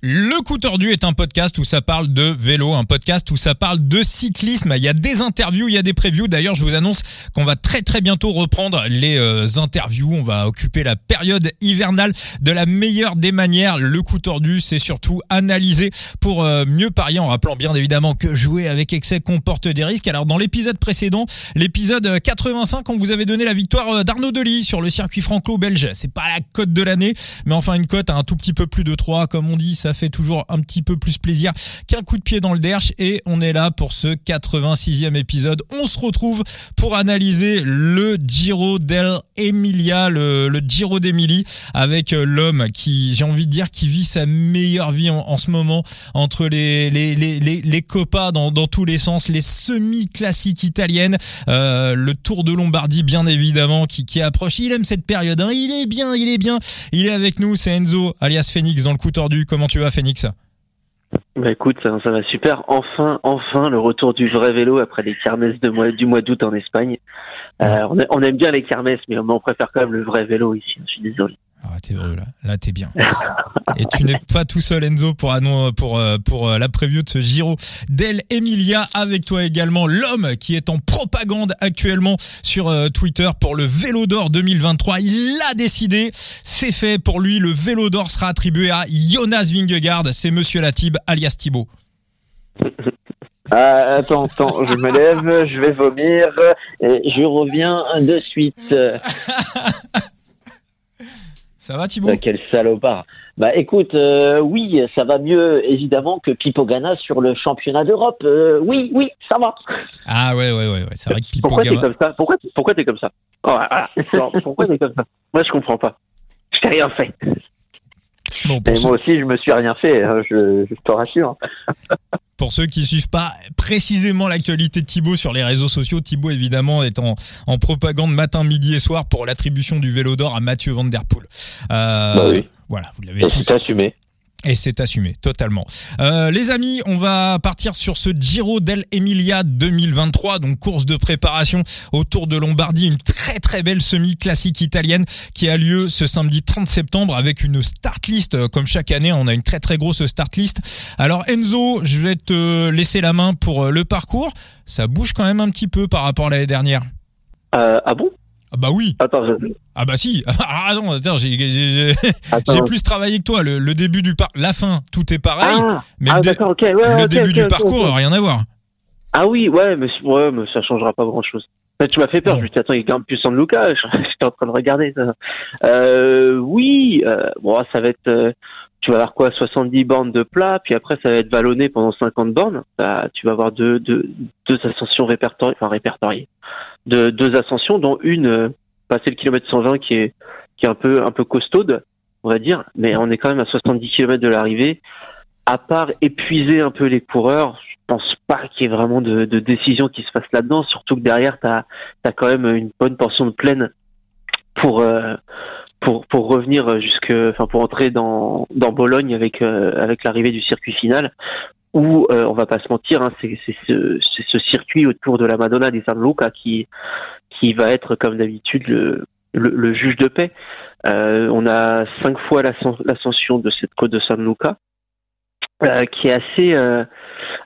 Le coup tordu est un podcast où ça parle de vélo, un podcast où ça parle de cyclisme. Il y a des interviews, il y a des previews. D'ailleurs, je vous annonce qu'on va très très bientôt reprendre les euh, interviews. On va occuper la période hivernale de la meilleure des manières. Le coup tordu, c'est surtout analyser pour euh, mieux parier en rappelant bien évidemment que jouer avec excès comporte des risques. Alors dans l'épisode précédent, l'épisode 85, on vous avait donné la victoire euh, d'Arnaud Delis sur le circuit franco-belge. C'est pas la cote de l'année, mais enfin une cote à un tout petit peu plus de 3 comme on dit. Fait toujours un petit peu plus plaisir qu'un coup de pied dans le derche et on est là pour ce 86e épisode. On se retrouve pour analyser le Giro d'Emilia, le, le Giro d'Emilie avec euh, l'homme qui, j'ai envie de dire, qui vit sa meilleure vie en, ce moment entre les les les les, les copas dans dans tous les sens, les semi-classiques italiennes, euh, le Tour de Lombardie bien évidemment qui qui approche. Il aime cette période. Hein. Il est bien, il est bien. Il est avec nous. C'est Enzo alias Phoenix dans le coup tordu. Comment tu vas, Phoenix bah écoute, ça, va super. Enfin, enfin, le retour du vrai vélo après les kermesses du mois d'août en Espagne. Euh, on, aime bien les kermesses, mais on préfère quand même le vrai vélo ici. Je suis désolé. Ah, t'es heureux là. Là, t'es bien. Et tu n'es pas tout seul, Enzo, pour, pour, euh, pour euh, la preview de ce Giro d'El Emilia. Avec toi également, l'homme qui est en propagande actuellement sur euh, Twitter pour le Vélo d'Or 2023. Il l'a décidé. C'est fait pour lui. Le Vélo d'Or sera attribué à Jonas Vingegaard. C'est Monsieur Latib, alias Thibaut. Ah, attends, attends, je me lève, je vais vomir et je reviens de suite. Ça va Thibaut Quel salopard. Bah écoute, euh, oui, ça va mieux évidemment que Pipo Gana sur le championnat d'Europe. Euh, oui, oui, ça va. Ah ouais, ouais, ouais, c'est vrai que Pipo Pourquoi t'es comme ça Pourquoi, pourquoi t'es comme ça oh, Pourquoi t'es comme ça? Moi je comprends pas. Je t'ai rien fait. Bon, moi aussi, je me suis rien fait, hein, je, je te rassure. Pour ceux qui suivent pas précisément l'actualité de Thibaut sur les réseaux sociaux, Thibaut évidemment est en, en propagande matin, midi et soir pour l'attribution du vélo d'or à Mathieu Van Der Poel. Euh, bah oui. Voilà, vous l'avez tous assumé. Et c'est assumé, totalement. Euh, les amis, on va partir sur ce Giro dell'Emilia 2023, donc course de préparation autour de Lombardie, une très très belle semi-classique italienne qui a lieu ce samedi 30 septembre avec une start list, euh, comme chaque année, on a une très très grosse start list. Alors Enzo, je vais te laisser la main pour euh, le parcours. Ça bouge quand même un petit peu par rapport à l'année dernière. Ah bon? Ah bah oui. Attends, Ah bah si. Ah non, attends, j'ai plus travaillé que toi. Le, début du parcours, la fin, tout est pareil. Ah, mais ah, le, début du parcours, rien à voir. Ah oui, ouais, mais ouais, mais ça changera pas grand chose. Tu m'as fait peur. Je me suis dit, attends, il est quand même plus de Lucas. J'étais en train de regarder ça. Euh, oui, euh, bon, ça va être. Euh, tu vas avoir quoi 70 bornes de plat, puis après ça va être vallonné pendant 50 bornes. Bah, tu vas avoir deux, ascensions répertoriées, deux ascensions, dont une euh, passer le kilomètre 120 qui est qui est un peu un peu costaude, on va dire, mais on est quand même à 70 km de l'arrivée. À part épuiser un peu les coureurs, je pense pas qu'il y ait vraiment de, de décision qui se fasse là-dedans, surtout que derrière tu as, as, quand même une bonne portion de plaine pour euh, pour pour revenir jusque enfin pour entrer dans dans Bologne avec euh, avec l'arrivée du circuit final où euh, on va pas se mentir hein, c'est c'est ce c'est ce circuit autour de la Madonna di San Luca qui qui va être comme d'habitude le, le, juge de paix euh, on a cinq fois l'ascension de cette côte de San Luca euh, qui est assez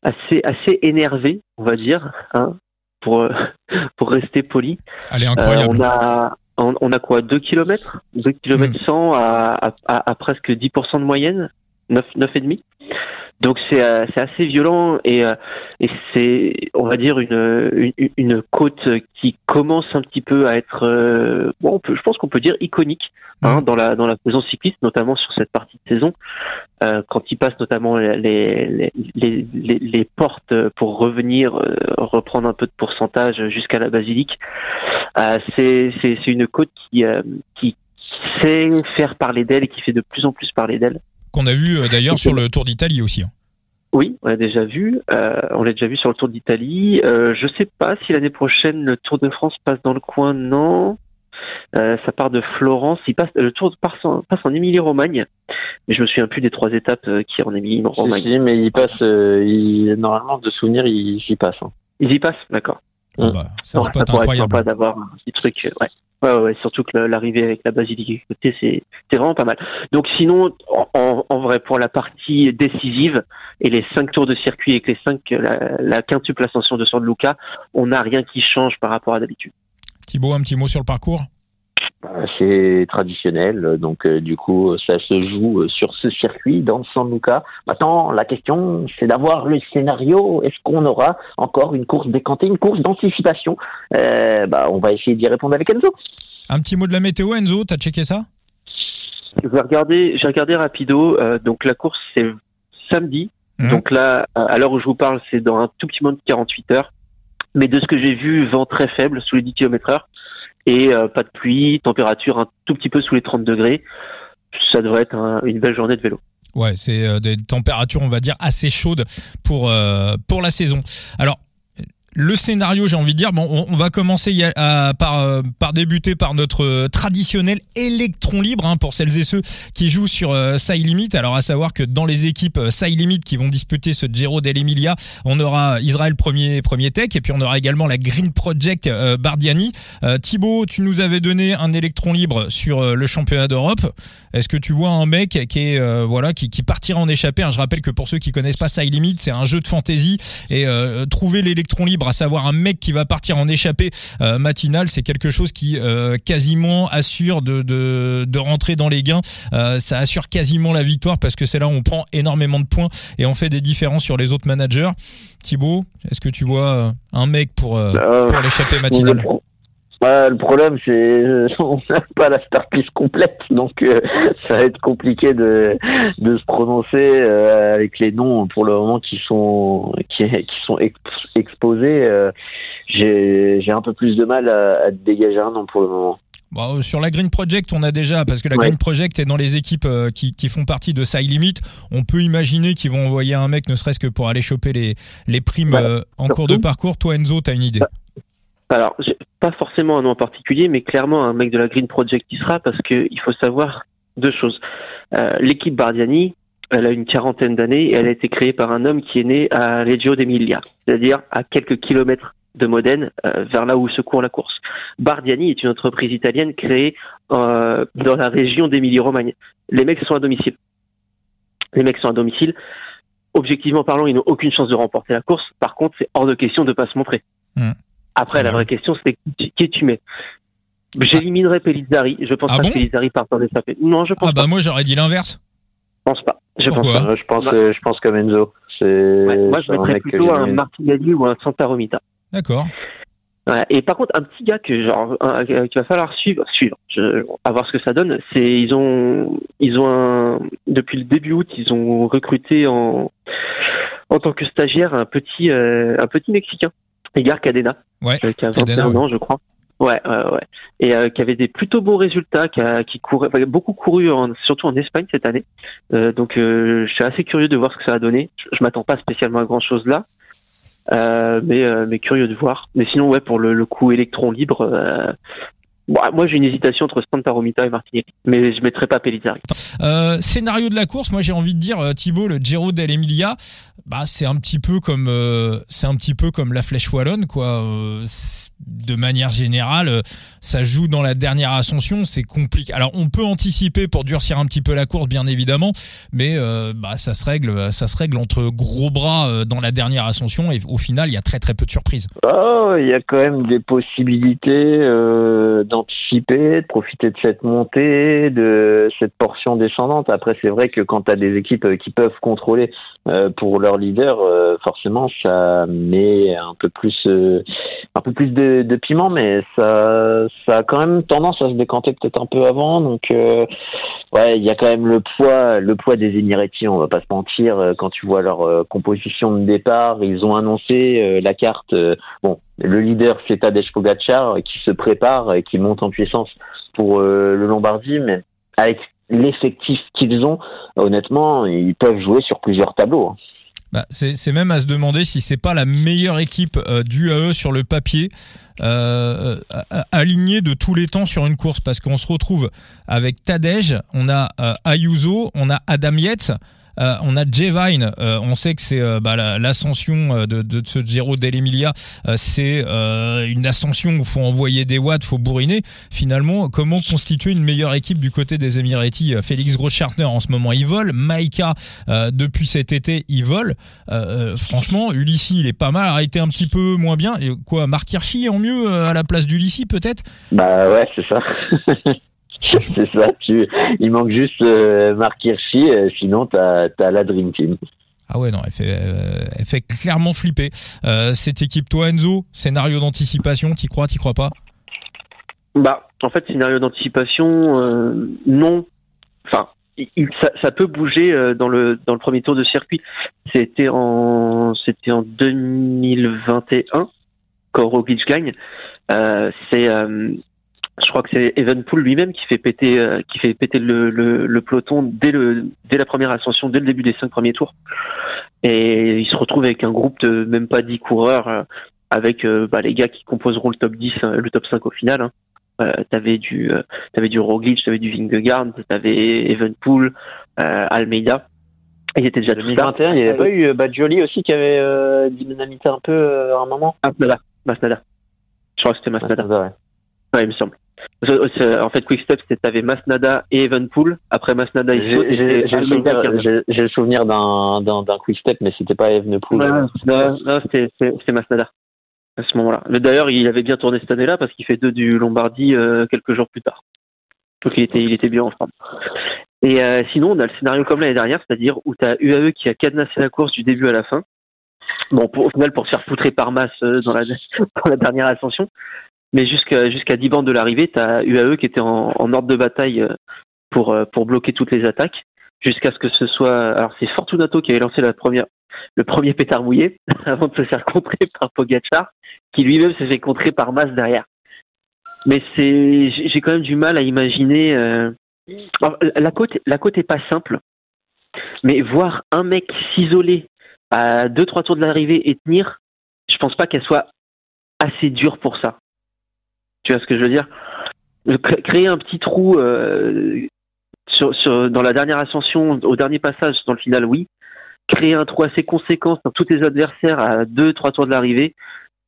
assez assez énervé on va dire hein, pour pour rester poli. Elle est incroyable. on a on, a quoi 2 km 2 km 100 à, à, à, presque 10% de moyenne? 9, 9,5 donc c'est euh, assez violent et, euh, et c'est on va dire une, une, une côte qui commence un petit peu à être euh, bon on peut, je pense qu'on peut dire iconique hein, dans la dans la saison cycliste notamment sur cette partie de saison euh, quand il passe notamment les les, les, les, les portes pour revenir reprendre un peu de pourcentage jusqu'à la basilique c'est c'est une côte qui qui sait faire parler d'elle et qui fait de plus en plus parler d'elle qu'on a vu euh, d'ailleurs sur le Tour d'Italie aussi. Hein. Oui, on l'a déjà vu. Euh, on l'a déjà vu sur le Tour d'Italie. Euh, je sais pas si l'année prochaine le Tour de France passe dans le coin. Non. Euh, ça part de Florence. Il passe le Tour passe en, passe en Émilie-Romagne. Mais je me souviens plus des trois étapes qui est en Émilie-Romagne. Si, mais il passe. il, normalement, de souvenir, il y passe. Hein. Il y passe, d'accord. Ah bah, ça, pourrait être sympa d'avoir un petit truc. Ouais. Ouais, ouais, surtout que l'arrivée avec la basilique côté, c'est vraiment pas mal. Donc sinon, en, en, vrai, pour la partie décisive et les cinq tours de circuit avec les cinq, la, la quintuple ascension de San Luca, on n'a rien qui change par rapport à d'habitude. Thibaut, un petit mot sur le parcours? C'est traditionnel, donc euh, du coup ça se joue euh, sur ce circuit dans San Luca. Maintenant, la question c'est d'avoir le scénario. Est-ce qu'on aura encore une course décantée, une course d'anticipation? Euh, bah, On va essayer d'y répondre avec Enzo. Un petit mot de la météo, Enzo, t'as checké ça? J'ai regardé, j'ai regardé rapido. donc la course c'est samedi. Mmh. Donc là, à l'heure où je vous parle, c'est dans un tout petit moment de 48 heures. Mais de ce que j'ai vu, vent très faible sous les 10 km heure et euh, pas de pluie, température un tout petit peu sous les 30 degrés. Ça devrait être une belle journée de vélo. Ouais, c'est euh, des températures, on va dire, assez chaudes pour, euh, pour la saison. Alors, le scénario, j'ai envie de dire, bon, on, va commencer par, euh, par débuter par notre euh, traditionnel électron libre hein, pour celles et ceux qui jouent sur euh, Limit. Alors à savoir que dans les équipes euh, Limit qui vont disputer ce Giro dell'Emilia, on aura Israël premier premier tech et puis on aura également la Green Project Bardiani. Thibaut, tu nous avais donné un électron libre sur le championnat d'Europe. Est-ce que tu vois un mec qui est voilà qui, qui partira en échappée? Hein, Je rappelle que pour ceux qui connaissent pas Limit, c'est un jeu de fantasy et trouver l'électron libre à savoir un mec qui va partir en échappée euh, matinale, c'est quelque chose qui euh, quasiment assure de, de, rentrer dans les gains. Euh, ça assure quasiment la victoire parce que c'est là où on prend énormément de points et on fait des différences sur les autres managers. Thibaut, est-ce que tu vois un mec pour, pour l'échappée matinale? Bah, le problème, c'est on n'a pas la startlist complète, donc euh, ça va être compliqué de, de se prononcer euh, avec les noms pour le moment qui sont qui, qui sont exposés. Euh, j'ai un peu plus de mal à, dégager un nom pour le moment. Bon, sur la Green Project, on a déjà, parce que la Green Project est dans les équipes qui, qui font partie de Side Limit, on peut imaginer qu'ils vont envoyer un mec ne serait-ce que pour aller choper les, les primes en cours de parcours. Toi, Enzo, tu as une idée? Alors, pas forcément un nom en particulier, mais clairement un mec de la Green Project qui sera, parce qu'il faut savoir deux choses. Euh, l'équipe Bardiani, elle a une quarantaine d'années et elle a été créée par un homme qui est né à Reggio d'Emilia, c'est-à-dire à quelques kilomètres de Modène, euh, vers là où se court la course. Bardiani est une entreprise italienne créée euh, dans la région d'Émilie-Romagne. Les mecs sont à domicile. Les mecs sont à domicile. Objectivement parlant, ils n'ont aucune chance de remporter la course. Par contre, c'est hors de question de ne pas se montrer. Mmh. Après, la vraie question, c'est qui tu mets? J'éliminerais Pellizzari. Je pense ah pas que Pellizzari part en échappée. Non, je pense ah bah moi j'aurais dit l'inverse. Je pense pas. Je pense pas. Je pense, je pense comme Enzo. Ouais, moi je mettrais plutôt un Martinelli ou un Santa Romita. D'accord. Ouais, et par contre, un petit gars que genre qu'il va falloir suivre, suivre, je, à voir ce que ça donne. C'est ils ont ils ont un depuis le début août, ils ont recruté en en tant que stagiaire un petit euh, un petit mexicain Edgar Cadena, ouais, euh, qui a 21 ans, je crois. Ouais, ouais, ouais. Et euh, qui avait des plutôt bons résultats, qui, a, qui courait, enfin, beaucoup couru, en, surtout en Espagne cette année. Euh, donc, euh, je suis assez curieux de voir ce que ça va donner. Je, je m'attends pas spécialement à grand chose là, euh, mais, mais curieux de voir. Mais sinon, ouais, pour le, le coup électron libre, moi, j'ai une hésitation entre Santa Romita et Martinelli, mais je mettrai pas Pellizzari. Euh, scénario de la course, moi j'ai envie de dire Thibaut, le Giro dell'Emilia, bah c'est un petit peu comme euh, c'est un petit peu comme la flèche wallonne quoi euh, de manière générale euh, ça joue dans la dernière ascension c'est compliqué alors on peut anticiper pour durcir un petit peu la course bien évidemment mais bah ça se règle ça se règle entre gros bras dans la dernière ascension et au final il y a très très peu de surprises oh il y a quand même des possibilités d'anticiper de profiter de cette montée de cette portion descendante après c'est vrai que quand tu as des équipes qui peuvent contrôler pour leur leader, euh, forcément, ça met un peu plus, euh, un peu plus de, piment, mais ça, ça a quand même tendance à se décanter peut-être un peu avant. Donc, euh, ouais, il y a quand même le poids, le poids des Émiratis. On va pas se mentir. Quand tu vois leur composition de départ, ils ont annoncé la carte. bon, le leader c'est Tadej Pogacar qui se prépare et qui monte en puissance pour le Lombardie, mais avec l'effectif qu'ils ont, honnêtement, ils peuvent jouer sur plusieurs tableaux. Hein. Bah, c'est même à se demander si c'est pas la meilleure équipe euh, du AE sur le papier, euh, alignée de tous les temps sur une course, parce qu'on se retrouve avec Tadej, on a euh, Ayuso, on a Adam Yates. Euh, on a Jevine, euh, on sait que c'est euh, bah, l'ascension de, de, ce Giro dell'Emilia, c'est une ascension où faut envoyer des watts, faut bourriner. Finalement, comment constituer une meilleure équipe du côté des Emirati Félix Groschartner en ce moment il vole, Maïka depuis cet été il vole. franchement, Ulissi il est pas mal, arrêté un petit peu moins bien. Et quoi, Marc Hirschi en mieux à la place d'Ulissi peut-être? Bah ouais, c'est ça. c'est ça. Tu... Il manque juste euh, Marc Hirschi, euh, sinon tu as, la Dream Team. Ah ouais, non, elle fait, euh, elle fait clairement flipper. cette équipe, toi Enzo, scénario d'anticipation, t'y crois, t'y crois pas? Bah, en fait, scénario d'anticipation, non. Enfin, ça, ça, peut bouger dans le dans le premier tour de circuit. C'était en c'était en 2021 quand Roglic gagne. c'est je crois que c'est Evenpool lui-même qui fait péter, euh, qui fait péter le, le, le, peloton dès, le, dès la première ascension, dès le début des cinq premiers tours. Et il se retrouve avec un groupe de même pas dix coureurs, euh, avec euh, bah, les gars qui composeront le top 10, le top 5 au final. Hein. t'avais du, t'avais du Roglic, t'avais du Vingegaard, t'avais Evenpool, Almeida. Il était déjà 2021. Il n'y avait pas eu Badjoli aussi qui avait dynamité un peu à un moment. Masnada. Masnada. Je crois que c'était Masnada. Masnada ouais. il me semble. En fait, Quickstep, c'était Masnada et Evenpool. Après Masnada. J'ai le souvenir d'un Quickstep, mais c'était pas Evenpool. non, c'était Masnada à ce moment-là. D'ailleurs, il avait bien tourné cette année-là parce qu'il fait deux du Lombardie euh, quelques jours plus tard. Donc il était, il était bien en forme. Et euh, sinon, on a le scénario comme l'année dernière, c'est-à-dire où tu as UAE qui a cadenassé la course du début à la fin. Bon, pour, au final, pour se faire foutrer par masse euh, dans, la, dans la dernière ascension. Mais jusqu'à jusqu'à 10 bandes de l'arrivée, tu as UAE qui était en, ordre de bataille euh, pour, euh, pour bloquer toutes les attaques, jusqu'à ce que ce soit... Alors c'est Fortunato qui avait lancé le premier pétard mouillé, avant de se faire contrer par Pogachar, qui lui-même s'est fait contrer par masse derrière. Mais c'est j'ai quand même du mal à imaginer... Euh... la côte la côte est pas simple, mais voir un mec s'isoler à 2-3 tours de l'arrivée et tenir, je pense pas qu'elle soit assez dure pour ça. Tu vois ce que je veux dire? Créer un petit trou euh, sur, sur, dans la dernière ascension, au dernier passage, dans le final, oui. Créer un trou assez conséquent dans tous tes adversaires à deux, trois tours de l'arrivée,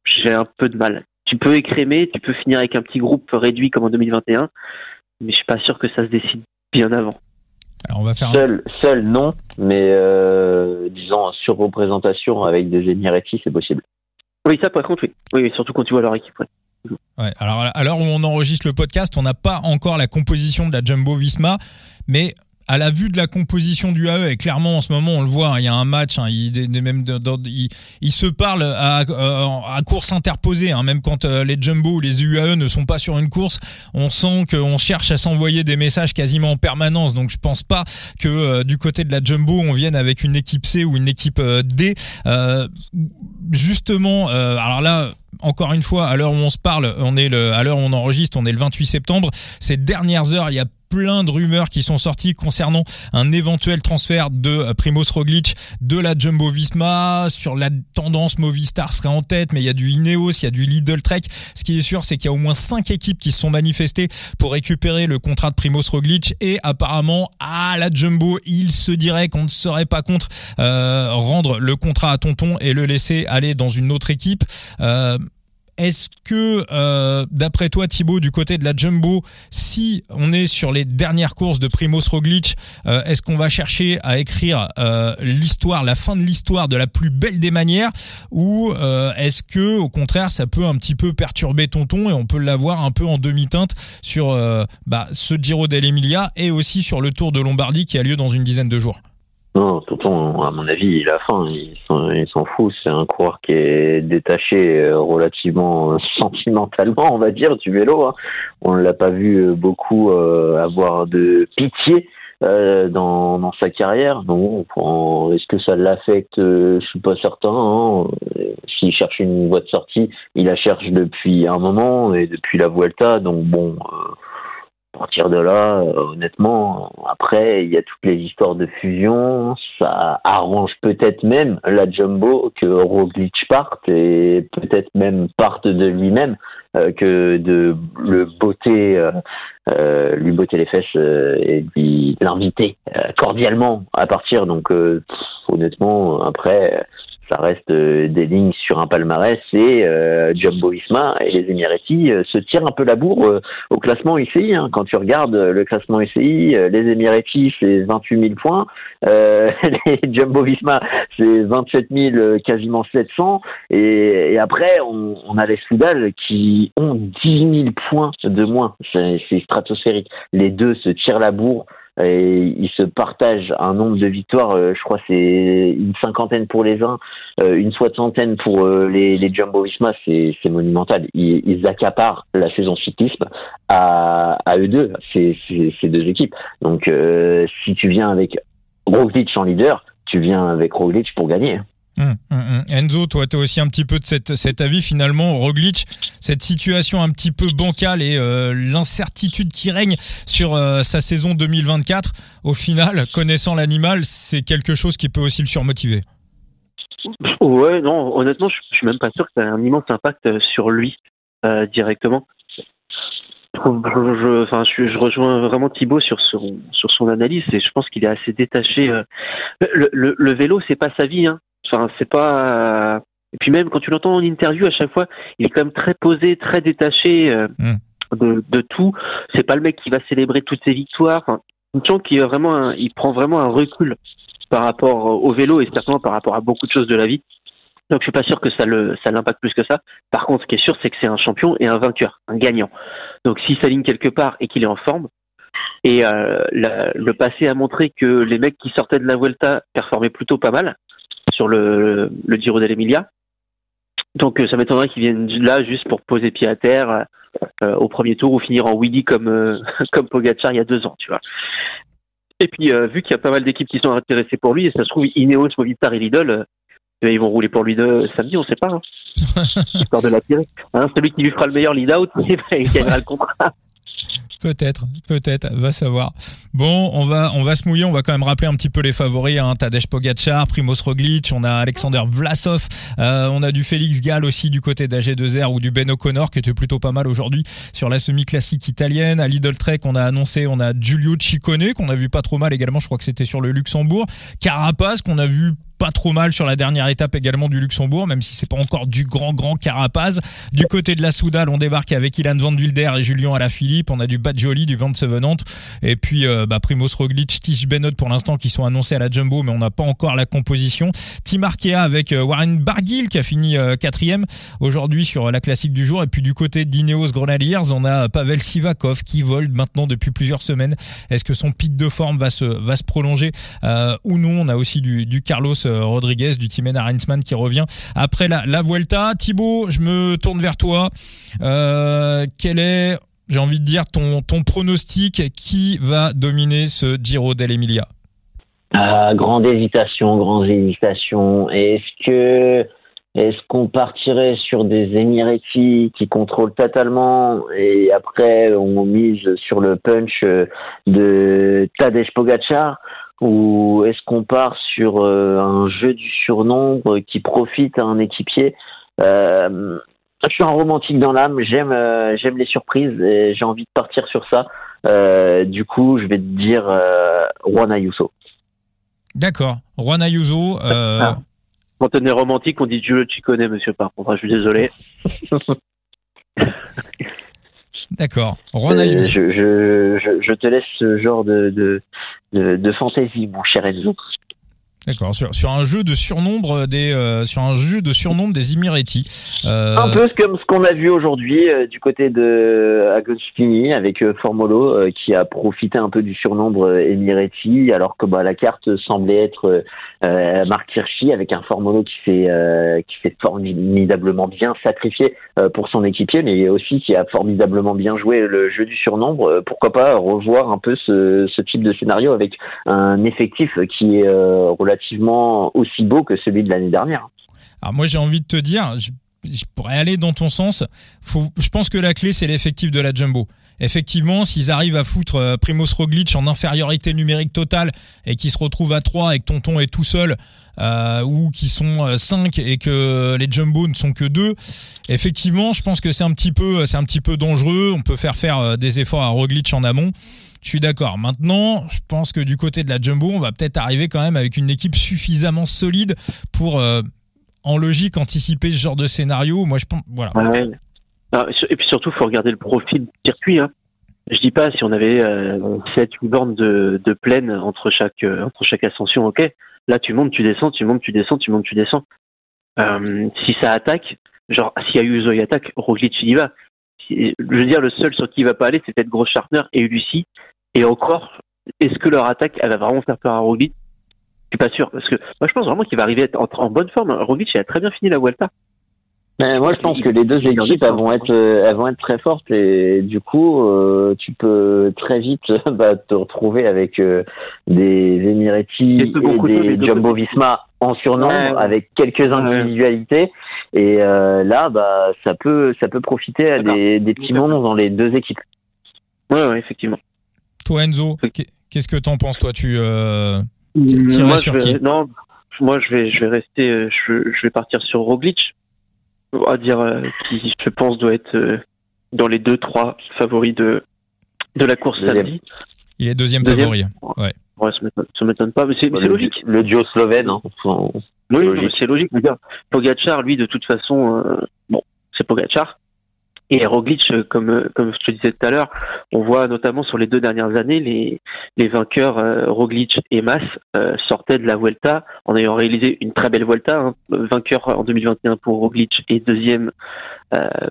j'ai un peu de mal. Tu peux écrémer, tu peux finir avec un petit groupe réduit comme en 2021, mais je suis pas sûr que ça se décide bien avant. Alors on va faire seul, seul non, mais euh, disons surreprésentation avec des Emirati, c'est possible. Oui, ça par contre, oui. Oui, surtout quand tu vois leur équipe. Ouais, alors à l'heure où on enregistre le podcast, on n'a pas encore la composition de la Jumbo Visma, mais à la vue de la composition du AE, et clairement en ce moment on le voit, hein, il y a un match, hein, il, même il, se parle à, euh, course interposée, hein, même quand euh, les Jumbo ou les UAE ne sont pas sur une course, on sent qu'on cherche à s'envoyer des messages quasiment en permanence. Donc je pense pas que euh, du côté de la Jumbo on vienne avec une équipe C ou une équipe D. justement, alors là encore une fois, à l'heure où on se parle, on est le, à l'heure où on enregistre, on est le 28 septembre. Ces dernières heures, il y a plein de rumeurs qui sont sorties concernant un éventuel transfert de Primoz Roglic de la Jumbo Visma. Sur la tendance, Movistar serait en tête, mais il y a du Ineos, il y a du Lidl Trek. Ce qui est sûr, c'est qu'il y a au moins cinq équipes qui se sont manifestées pour récupérer le contrat de Primoz Roglic et apparemment à la Jumbo, il se dirait qu'on ne serait pas contre euh, rendre le contrat à Tonton et le laisser aller dans une autre équipe. Euh, est-ce que, euh, d'après toi, Thibaut, du côté de la Jumbo, si on est sur les dernières courses de Primoz Roglic, euh, est-ce qu'on va chercher à écrire euh, l'histoire, la fin de l'histoire de la plus belle des manières, ou est-ce que, au contraire, ça peut un petit peu perturber Tonton et on peut l'avoir un peu en demi-teinte sur bah, ce Giro dell'Emilia et aussi sur le Tour de Lombardie qui a lieu dans une dizaine de jours? Non, Tonton, à mon avis, il a faim, il s'en fout. C'est un coureur qui est détaché euh, relativement sentimentalement, on va dire, du vélo. Hein. On ne l'a pas vu euh, beaucoup euh, avoir de pitié dans, dans, sa carrière. Donc, est-ce que ça l'affecte? Je suis pas certain. Hein. S'il cherche une voie de sortie, il la cherche depuis un moment et depuis la Vuelta. Donc bon à partir de là, euh, honnêtement, après, il y a toutes les histoires de fusion. Ça arrange peut-être même la Jumbo que Roglic parte et peut-être même parte de lui-même. que de le botter, lui botter les fesses et lui l'inviter cordialement à partir. Donc honnêtement, après ça reste euh, des lignes sur un palmarès et euh, Jumbo Visma et les Emiratis euh, se tirent un peu la bourre au classement UCI. Hein. Quand tu regardes le classement UCI, les Emiratis c'est 28 000 points, les Jumbo Visma c'est 27 000, quasiment 700 et, et après on, on, a les Soudal qui ont 10 000 points de moins. C'est stratosphérique. Les deux se tirent la bourre et ils se partagent un nombre de victoires. Euh, je crois c'est une cinquantaine pour les uns, euh, une soixantaine pour euh, les, les Jumbo Visma. C'est, monumental. Ils, ils, accaparent la saison cyclisme à, à eux deux, ces, ces, deux équipes. Donc si tu viens avec Roglic en leader, tu viens avec Roglic pour gagner. Hum, hum, hum. Enzo, toi, tu aussi un petit peu de cette, cet avis finalement, Roglic, cette situation un petit peu bancale et euh, l'incertitude qui règne sur euh, sa saison 2024, au final, connaissant l'animal, c'est quelque chose qui peut aussi le surmotiver. Ouais, non, honnêtement, je, suis même pas sûr que ça ait un immense impact euh, sur lui directement. Je, je, rejoins vraiment Thibaut sur son, sur son analyse et je pense qu'il est assez détaché. Le, le, le vélo, c'est pas sa vie. Hein. Enfin, c'est pas. Et puis même quand tu l'entends en interview, à chaque fois, il est quand même très posé, très détaché euh, mm. de, de, tout. C'est pas le mec qui va célébrer toutes ses victoires. Enfin, sens qu'il vraiment, il prend vraiment un recul par rapport au vélo et certainement par rapport à beaucoup de choses de la vie. Donc je suis pas sûr que ça le ça l'impacte plus que ça. Par contre, ce qui est sûr, c'est que c'est un champion et un vainqueur, un gagnant. Donc s'il s'aligne quelque part et qu'il est en forme, et euh, le passé a montré que les mecs qui sortaient de la Vuelta performaient plutôt pas mal sur le, le Giro dell'Emilia. Donc euh, ça m'étonnerait qu'ils viennent là juste pour poser pied à terre euh, au premier tour ou finir en Widi comme euh, comme Pogacar il y a deux ans, tu vois. Et puis vu qu'il y a pas mal d'équipes qui sont intéressées pour lui et ça se trouve Ineos, Movistar et Lidl, ils vont rouler pour lui de samedi, on sait pas. Hein. Histoire de l'attirer. Hein, celui qui lui fera le meilleur lead out, il gagnera le contrat. Peut-être, peut-être, va savoir. Bon, on va, on va se mouiller, on va quand même rappeler un petit peu les favoris. Hein. Tadej Pogacar, Primoz Roglic, on a Alexander Vlasov, euh, on a du Félix Gall aussi du côté d'AG2R ou du Ben O'Connor qui était plutôt pas mal aujourd'hui sur la semi-classique italienne. À Lidl Trek, on a annoncé, on a Giulio Ciccone qu'on a vu pas trop mal également, je crois que c'était sur le Luxembourg. Carapace qu'on a vu pas trop mal sur la dernière étape également du Luxembourg, même si c'est pas encore du grand grand carapaz. Du côté de la Soudal, on débarque avec Ilan Van Wilder et Julien Alaphilippe. On a du Badjoli, du Van Sevenant, et puis euh, bah, Primoz Roglic, Tish Benot pour l'instant qui sont annoncés à la Jumbo, mais on n'a pas encore la composition. Tim Arkea avec euh, Warren Barguil qui a fini euh, quatrième aujourd'hui sur la classique du jour, et puis du côté d'Ineos Grenadiers, on a Pavel Sivakov qui vole maintenant depuis plusieurs semaines. Est-ce que son pic de forme va se va se prolonger ou non? On a aussi du, du Carlos euh, Rodriguez du team Heinzmann qui revient après la, Vuelta. Thibaut, je me tourne vers toi. Euh, quel est, j'ai envie de dire, ton, ton pronostic Qui va dominer ce Giro dell'Emilia? Ah, Grande hésitation, grande hésitation. Est-ce que est-ce qu'on partirait sur des Emiratis qui contrôlent totalement et après on mise sur le punch de Tadej Pogacar? Ou est-ce qu'on part sur euh, un jeu du surnombre qui profite à un équipier? Euh, Je suis un romantique dans l'âme, j'aime euh, j'aime les surprises et j'ai envie de partir sur ça. du coup, je vais te dire Juan Ayuso. D'accord, Juan Ayuso. Ah. Quand on est romantique, on dit Dieu, tu connais, monsieur par contre, je suis désolé. D'accord. Euh, je, je, je, te laisse ce genre de, de, de, de fantaisie, mon cher Enzo. D'accord. Sur, sur un jeu de surnombre des euh, sur un jeu de surnombre des Emiratis. Euh... Un peu comme ce qu'on a vu aujourd'hui euh, du côté de Agostini avec euh, Formolo qui a profité un peu du surnombre Emirati alors que bah, la carte semblait être Marc Hirschi avec un Formolo qui s'est qui s'est formidablement bien sacrifié pour son équipier mais aussi qui a formidablement bien joué le jeu du surnombre. pourquoi pas revoir un peu ce, ce type de scénario avec un effectif qui est relativement relativement aussi beau que celui de l'année dernière. Alors moi j'ai envie de te dire, je, pourrais aller dans ton sens. Je pense que la clé c'est l'effectif de la Jumbo. effectivement, s'ils arrivent à foutre euh, Primoz Roglic en infériorité numérique totale et qu'ils se retrouvent à 3 et que Tonton est tout seul, euh, ou qui sont 5 et que les Jumbo ne sont que 2, effectivement, je pense que c'est un c'est un petit peu dangereux. On peut faire faire des efforts à Roglic en amont. Je suis d'accord. Maintenant, je pense que du côté de la Jumbo, on va peut-être arriver quand même avec une équipe suffisamment solide pour, en logique, anticiper ce genre de scénario. Moi, je pense. Et puis surtout, il faut regarder le profil du circuit. Hein. Je dis pas si on avait euh, 7 8 bornes de, plaine entre chaque euh, entre chaque ascension, ok. Là, tu montes, tu descends, tu montes, tu descends, tu montes, tu descends. Euh, si ça attaque, genre s'il y a eu attaque, Roglic il y va. Je veux dire, le seul sur qui il va pas aller, c'est peut-être Gros Chartner et Lucie. Et encore, est-ce que leur attaque, elle va vraiment faire peur à Roglic? Je suis pas sûr, parce que moi, je pense vraiment qu'il va arriver à être en, en bonne forme. Roglic, il a très bien fini la Vuelta. Mais moi, je pense que les deux équipes, elles vont être, euh, elles vont être très fortes. Et du coup, euh, tu peux très vite bah, te retrouver avec euh, des Emirati et, des Jumbo Visma en surnombre avec quelques individualités. Et là, bah, ça peut, ça peut profiter à des, des petits mondes dans les deux équipes. Ouais, ouais, effectivement. Toi, Enzo, qu'est-ce que t'en penses, toi, tu euh, moi, sur qui? Non, moi, je vais, je vais rester, je, je vais partir sur Roglic à dire euh, qui, je pense, doit être euh, dans les deux, trois favoris de, de la course samedi. Il est deuxième, favori. Ouais. Ouais, ça m'étonne pas, mais c'est logique. Le duo slovène. Hein. oui, c'est logique. Pogacar, lui, de toute façon, euh, bon, c'est Pogacar. Et Roglic, euh, comme euh, comme je te disais tout à l'heure, on voit notamment sur les deux dernières années les les vainqueurs euh, Roglic et Mas sortaient de la Vuelta en ayant réalisé une très belle Vuelta, hein. vainqueur en 2021 pour Roglic et deuxième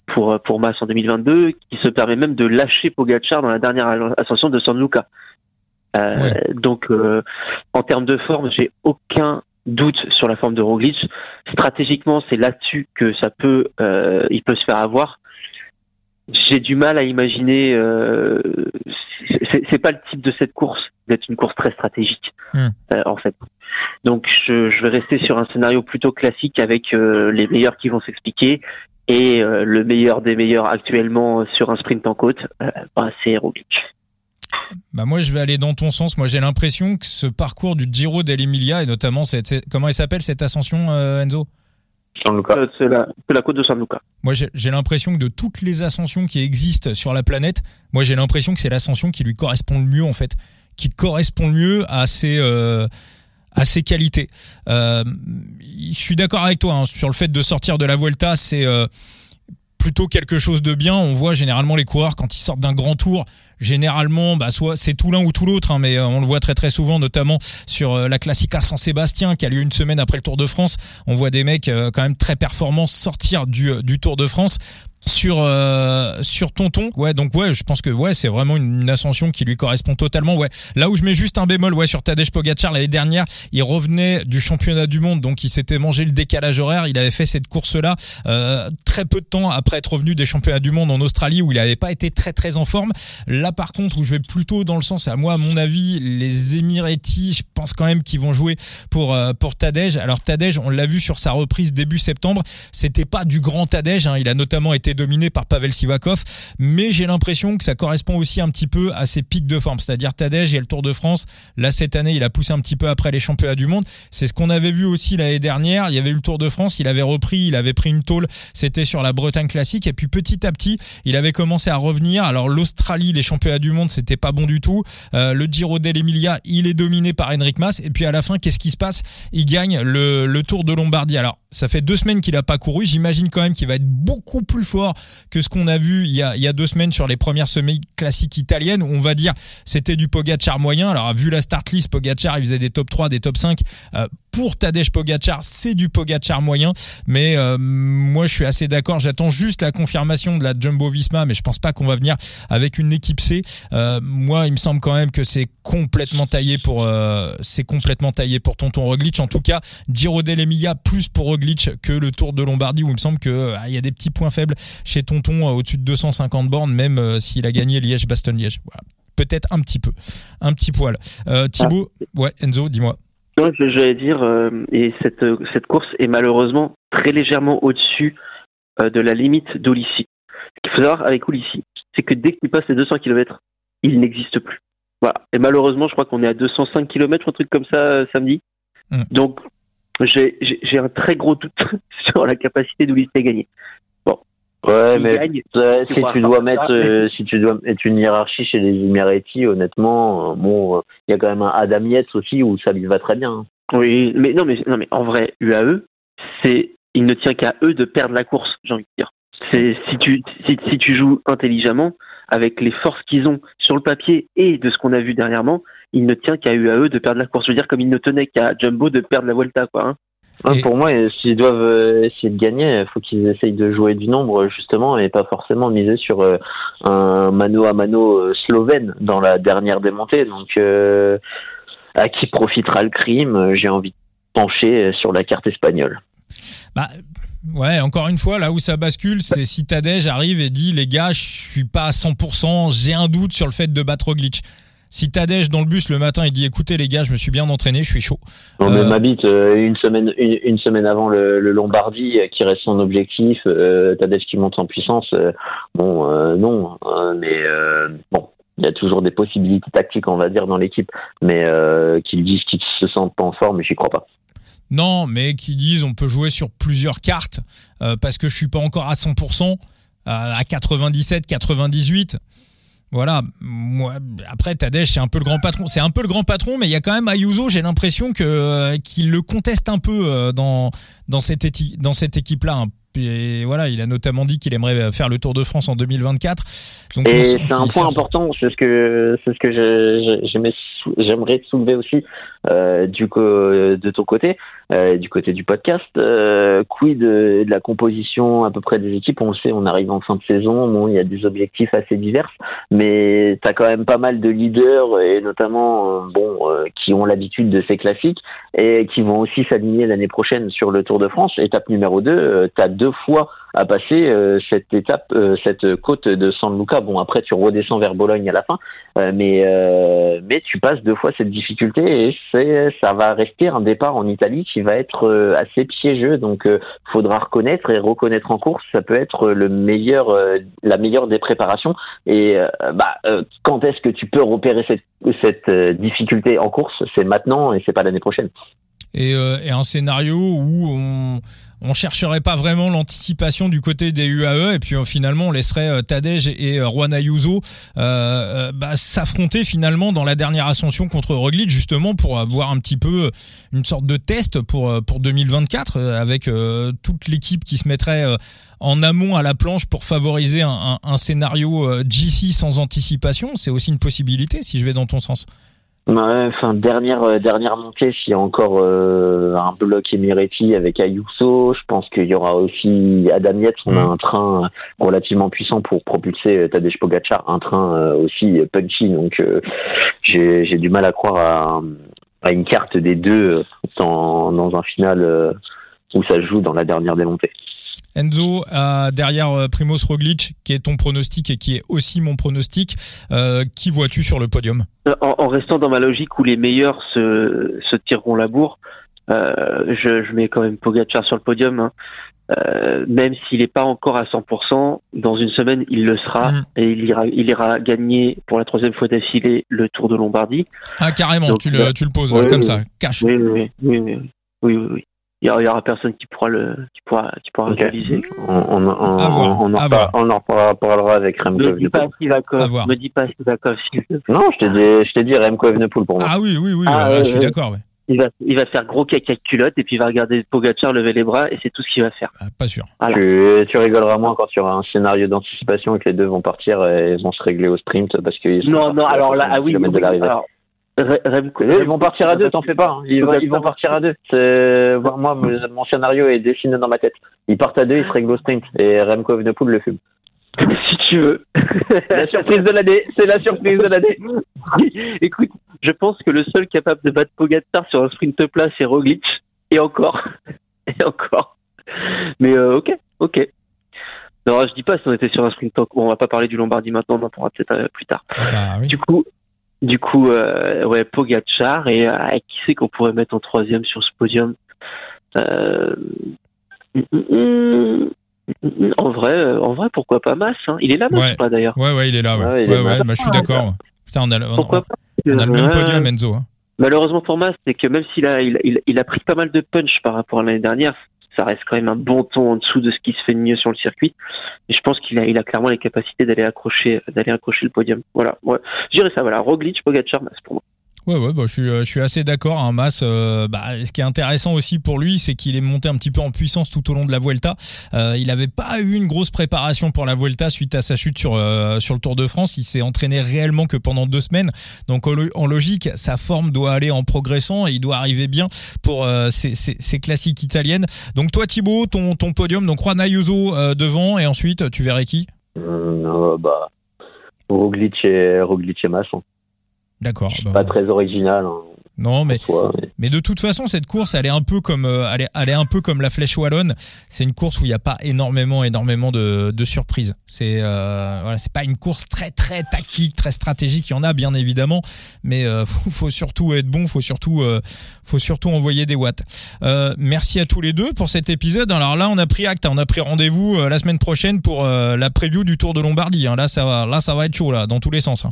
pour pour Mas en 2022, qui se permet même de lâcher Pogacar dans la dernière ascension de San Luca. Donc en termes de forme, j'ai aucun doute sur la forme de Roglic. Stratégiquement, c'est là-dessus que ça peut, il peut se faire avoir j'ai du mal à imaginer. Euh, c'est pas le type de cette course d'être une course très stratégique hmm. euh, en fait. Donc je, je, vais rester sur un scénario plutôt classique avec euh, les meilleurs qui vont s'expliquer et euh, le meilleur des meilleurs actuellement sur un sprint en côte, bah, c'est Roglic. Bah moi je vais aller dans ton sens. Moi j'ai l'impression que ce parcours du Giro dell'Emilia et notamment cette, comment il s'appelle cette ascension Enzo? Euh, c'est la, côte de San Luca. Moi, j'ai l'impression que de toutes les ascensions qui existent sur la planète, moi, j'ai l'impression que c'est l'ascension qui lui correspond le mieux, en fait, qui correspond le mieux à ses, euh, à ses qualités. Euh, je suis d'accord avec toi hein, sur le fait de sortir de la Vuelta, c'est plutôt quelque chose de bien. On voit généralement les coureurs quand ils sortent d'un grand tour, généralement, bah, soit c'est tout l'un ou tout l'autre, hein, mais euh, on le voit très très souvent, notamment sur euh, la Classica San Sébastien qui a lieu une semaine après le Tour de France. On voit des mecs euh, quand même très performants sortir du, du Tour de France sur euh, sur Tonton. Ouais donc ouais je pense que ouais c'est vraiment une, ascension qui lui correspond totalement. Ouais. Là où je mets juste un bémol ouais sur Tadej Pogacar l'année dernière il revenait du championnat du monde donc il s'était mangé le décalage horaire. Il avait fait cette course là euh, très peu de temps après être revenu des championnats du monde en Australie où il avait pas été très très en forme. Là par contre où je vais plutôt dans le sens à moi à mon avis les Emirati je pense quand même qu'ils vont jouer pour euh, pour Tadej. Alors Tadej on l'a vu sur sa reprise début septembre c'était pas du grand Tadej hein, il a notamment été dominé par Pavel Sivakov, mais j'ai l'impression que ça correspond aussi un petit peu à ses pics de forme, c'est-à-dire Tadej et le Tour de France. Là cette année, il a poussé un petit peu après les championnats du monde. C'est ce qu'on avait vu aussi l'année dernière. Il y avait eu le Tour de France, il avait repris, il avait pris une tôle. C'était sur la Bretagne classique et puis petit à petit, il avait commencé à revenir. Alors l'Australie, les championnats du monde, c'était pas bon du tout. Euh, le Giro dell'Emilia, il est dominé par Henrik Mas et puis à la fin, qu'est-ce qui se passe? Il gagne le, le Tour de Lombardie. Alors ça fait deux semaines qu'il a pas couru. J'imagine quand même qu'il va être beaucoup plus fort que ce qu'on a vu il y a, deux semaines sur les premières semaines classiques italiennes où on va dire c'était du Pogacar moyen. Alors vu la start list, Pogacar il faisait des top 3, des top 5. Euh, pour Tadej Pogacar, c'est du Pogacar moyen, mais euh, moi je suis assez d'accord. J'attends juste la confirmation de la Jumbo Visma, mais je pense pas qu'on va venir avec une équipe C. Euh, moi, il me semble quand même que c'est complètement taillé pour c'est complètement taillé pour Tonton Roglic. En tout cas, Giro dell'Emilia plus pour Roglic que le Tour de Lombardie où il me semble que il y a des petits points faibles chez Tonton au-dessus de 250 bornes, même s'il a gagné Liège-Bastogne-Liège. Voilà peut-être un petit peu, un petit poil. Euh, Thibaut, ouais, Enzo, dis-moi. Non, j'allais dire, euh, et cette, cette course est malheureusement très légèrement au-dessus euh, de la limite d'Olissi. Ce qu'il faut savoir avec Ulissi, c'est que dès qu'il passe les 200 km, il n'existe plus. Voilà. Et malheureusement, je crois qu'on est à 205 km, un truc comme ça, euh, samedi. Mm. Donc, j'ai j'ai un très gros doute sur la capacité d'Ulysse à gagner. Ouais, mais gagne. euh, si tu dois mettre, euh, si tu dois mettre une hiérarchie chez les Emiratis, honnêtement, euh, bon, euh, il y a quand même un Adam Yates aussi où ça lui va très bien. hein. Oui, mais non, mais non, mais en vrai, UAE, c'est, il ne tient qu'à eux de perdre la course, j'ai envie de dire. C'est si tu si, si tu joues intelligemment avec les forces qu'ils ont sur le papier et de ce qu'on a vu dernièrement, il ne tient qu'à UAE de perdre la course. Je veux dire, comme il ne tenait qu'à Jumbo de perdre la Vuelta, quoi. hein. Ouais, Et- Pour moi, euh, s'ils doivent euh, essayer de gagner, il faut qu'ils essayent de jouer du nombre justement et pas forcément miser sur euh, un mano à mano euh, slovène dans la dernière démontée. Donc, euh, à qui profitera le crime Euh, J'ai envie de pencher euh, sur la carte espagnole. Bah, ouais, encore une fois, là où ça bascule, c'est si Tadej arrive et dit les gars, je suis pas à 100%, j'ai un doute sur le fait de battre Roglic. Si Tadej dans le bus le matin il dit écoutez les gars, je me suis bien entraîné, je suis chaud. Non, Euh, mais Mabit, euh, une semaine, une, une semaine avant le, le Lombardie, euh, qui reste son objectif, euh, Tadej qui monte en puissance, euh, bon, euh, non, euh, mais euh, bon, il y a toujours des possibilités tactiques, on va dire, dans l'équipe, mais euh, qu'ils disent qu'ils se sentent pas en forme, j'y crois pas. Non, mais qui disent on peut jouer sur plusieurs cartes euh, parce que je suis pas encore à 100%, euh, à 97, 98. Voilà. Moi, après Tadej, c'est un peu le grand patron. C'est un peu le grand patron, mais il y a quand même Ayuso. J'ai l'impression que euh, qu'il le conteste un peu euh, dans dans cette éti- dans cette équipe-là. hein. Et voilà, il a notamment dit qu'il aimerait faire le Tour de France en 2024. Donc on Et c'est un point important, c'est ce que c'est ce que j'aimais j'aimerais soulever aussi euh, du de ton côté, euh, du côté du podcast. Euh, quid de, de la composition à peu près des équipes? On le sait, on arrive en fin de saison, bon, il y a des objectifs assez divers, mais tu as quand même pas mal de leaders et notamment euh, bon euh, qui ont l'habitude de ces classiques et qui vont aussi s'aligner l'année prochaine sur le Tour de France. Étape numéro 2, tu as deux fois à passer euh, cette étape, euh, cette côte de San Luca. Bon, après, tu redescends vers Bologne à la fin, euh, mais mais tu passes deux fois cette difficulté et ça va rester un départ en Italie qui va être assez piégeux. Donc, faudra reconnaître et reconnaître en course, ça peut être le meilleur, la meilleure des préparations. Et bah, quand est-ce que tu peux repérer cette difficulté en course? C'est maintenant et c'est pas l'année prochaine. et, et un scénario où on on chercherait pas vraiment l'anticipation du côté des UAE et puis euh, finalement on laisserait euh, Tadej et euh, Juan Ayuso bah, s'affronter finalement dans la dernière ascension contre Roglic justement pour avoir un petit peu une sorte de test pour euh, pour 2024 euh, avec toute l'équipe qui se mettrait en amont à la planche pour favoriser un, un, scénario GC sans anticipation. C'est aussi une possibilité si je vais dans ton sens Ouais, enfin dernière euh, dernière montée, s'il y a encore euh, un bloc Emirati avec Ayuso, je pense qu'il y aura aussi Adam Yates, on a Mm. un train relativement puissant pour propulser euh, Tadej Pogacar, un train euh, aussi punchy, donc euh, j'ai j'ai du mal à croire à, à une carte des deux euh, dans, dans un final euh, où ça se joue dans la dernière des montées. Enzo, euh, derrière euh, Primoz Roglic, qui est ton pronostic et qui est aussi mon pronostic, euh, qui vois-tu sur le podium? En, en restant dans ma logique où les meilleurs se, se tireront la bourre, euh, je, je mets quand même Pogacar sur le podium. hein. Euh, même s'il n'est pas encore à 100%, dans une semaine il le sera Mhm. et il ira, il ira gagner pour la troisième fois d'affilée le Tour de Lombardie. Ah carrément, Donc, tu, le, tu le poses comme ça, cash. Oui, oui, oui, oui, oui. Il y y aura personne qui pourra le, qui pourra, qui pourra réaliser. On, on, on, en, à reparlera- voir. on en reparlera- parlera avec Remco Me dis pas Evenepoel. si Vakov, À voir. me dis pas. Non, je t'ai dit, je t'ai dit Remco Evenepoel pour moi. Ah oui, oui, oui, Ah, je suis d'accord. Ouais. il va, il va faire gros caca de culotte et puis il va regarder Pogacar lever les bras et c'est tout ce qu'il va faire. Ah, pas sûr. Voilà. Tu, tu rigoleras moins quand il y aura un scénario d'anticipation et que les deux vont partir et ils vont se régler au sprint parce qu'ils sont Non, non, alors là, 60 ah oui, oui, alors, Ils vont partir à deux, t'en fais pas. hein. Ils, vont, ils vont partir à deux. C'est- Moi, mon scénario est dessiné dans ma tête. Ils partent à deux, ils se règlent au sprint. Et Remco Evenepoel le fume. si tu veux. la surprise de l'année, c'est la surprise de l'année. Écoute, je pense que le seul capable de battre Pogacar sur un sprint plat, c'est Roglic. Et encore. Et encore. Mais euh, ok, ok. Non, je dis pas si on était sur un sprint talk. Bon, on va pas parler du Lombardie maintenant, on en parlera peut-être euh, plus tard. Ah bah oui. Du coup, du coup, euh, ouais, Pogacar et euh, qui c'est qu'on pourrait mettre en troisième sur ce podium? Euh. En vrai, euh, en vrai, pourquoi pas Mass hein Il est là, Mass Ouais. ou pas d'ailleurs? Ouais, ouais, il est là. Ouais, bah, je suis d'accord. Putain, on a, le- on, Pourquoi pas on a le même podium, Enzo. hein. Malheureusement pour Mass, c'est que même s'il a, il, il- il a pris pas mal de punch par rapport à l'année dernière, ça reste quand même un bon ton en dessous de ce qui se fait de mieux sur le circuit. Et je pense qu'il a, clairement les capacités d'aller accrocher, d'aller accrocher le podium. Voilà, ouais. Je dirais ça, voilà. Roglic, Pogacar, Mass pour moi. Ouais, ouais, bah, je suis, euh, je suis assez d'accord. Hein, Mas, euh, bah, ce qui est intéressant aussi pour lui, c'est qu'il est monté un petit peu en puissance tout au long de la Vuelta. Euh, il n'avait pas eu une grosse préparation pour la Vuelta suite à sa chute sur sur le Tour de France. Il s'est entraîné réellement que pendant deux semaines. Donc en, lo- en logique, sa forme doit aller en progressant et il doit arriver bien pour ces, ces, ces classiques italiennes. Donc toi, Thibaut, ton ton podium, donc Juan Ayuso devant et ensuite tu verrais qui? Euh, bah, Roglic et, et Masson. D'accord. bah, Pas très original, hein, non, mais soi, mais- Mais de toute façon, cette course, elle est un peu comme, euh, elle est, elle est un peu comme la Flèche wallonne. C'est une course où il n'y a pas énormément, énormément de, de surprises. C'est, euh, voilà, c'est pas une course très, très tactique, très stratégique. Il y en a bien évidemment, mais euh, faut, faut surtout être bon, faut surtout, euh, faut surtout envoyer des watts. Euh, merci à tous les deux pour cet épisode. Alors là, on a pris acte, hein. on a pris rendez-vous la semaine prochaine pour la preview du Tour de Lombardie. hein. Là, ça va, là, ça va être chaud là, dans tous les sens.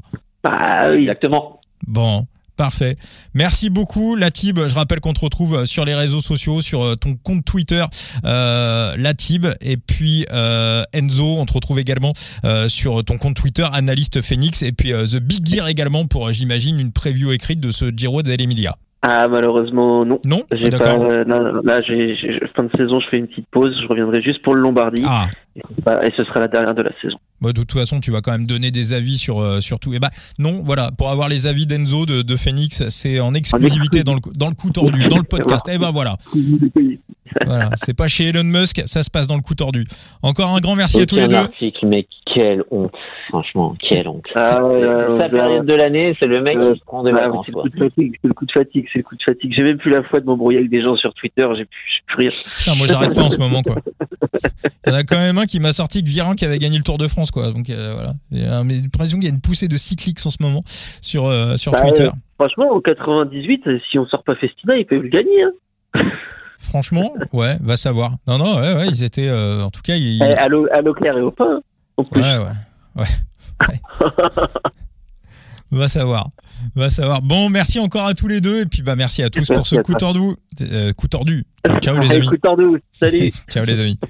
Bah. Exactement. Bon, parfait. Merci beaucoup, Latib. Je rappelle qu'on te retrouve sur les réseaux sociaux, sur euh, ton compte Twitter, euh, Latib. Et puis euh, Enzo, on te retrouve également euh, sur ton compte Twitter, Analyste Phoenix. Et puis euh, The Big Gear également pour, euh, j'imagine, une preview écrite de ce Giro dell'Emilia. Ah, malheureusement, non. Non J'ai pas, D'accord. euh, non, non, là, j'ai, fin de saison, je fais une petite pause. Je reviendrai juste pour le Lombardie. Ah, et ce sera la dernière de la saison. Bah, de toute façon, tu vas quand même donner des avis sur, euh, sur tout. Et bah, non, voilà, pour avoir les avis d'Enzo de, de Phoenix, c'est en exclusivité dans le, dans le coup tordu, dans le podcast. Et ben voilà. Voilà, c'est pas chez Elon Musk, ça se passe dans le coup tordu. Encore un grand merci à tous les deux. article, mais quelle honte. Franchement, quelle honte. Ah, sa ouais. période de l'année, c'est le mec Euh, qui se prend des Ah, vacances. c'est le coup de fatigue, c'est le coup de fatigue, c'est le coup de fatigue. J'ai même plus la foi de m'embrouiller avec des gens sur Twitter, j'ai plus, j'ai plus rien. Putain, moi j'arrête pas en ce moment quoi. Il y en a quand même un qui m'a sorti que Viren qui avait gagné le Tour de France quoi. Donc euh, voilà. J'ai euh, mais l'impression qu'il y a une poussée de cycliques en ce moment sur euh, sur Bah, Twitter. Franchement, en 98, euh, si on sort pas Festina, ils peuvent le gagner. Hein. Franchement, ouais, va savoir. Non non, ouais ouais, ils étaient euh, en tout cas ils Eh, à l'eau à l'eau claire et au pain. Plus. Ouais ouais. Ouais. ouais. Va savoir. Va savoir. Bon, merci encore à tous les deux et puis bah merci à tous pour ce à coup tordu. Euh, coup tordu. Ciao les amis. coup de tordou. Salut. Ciao les amis.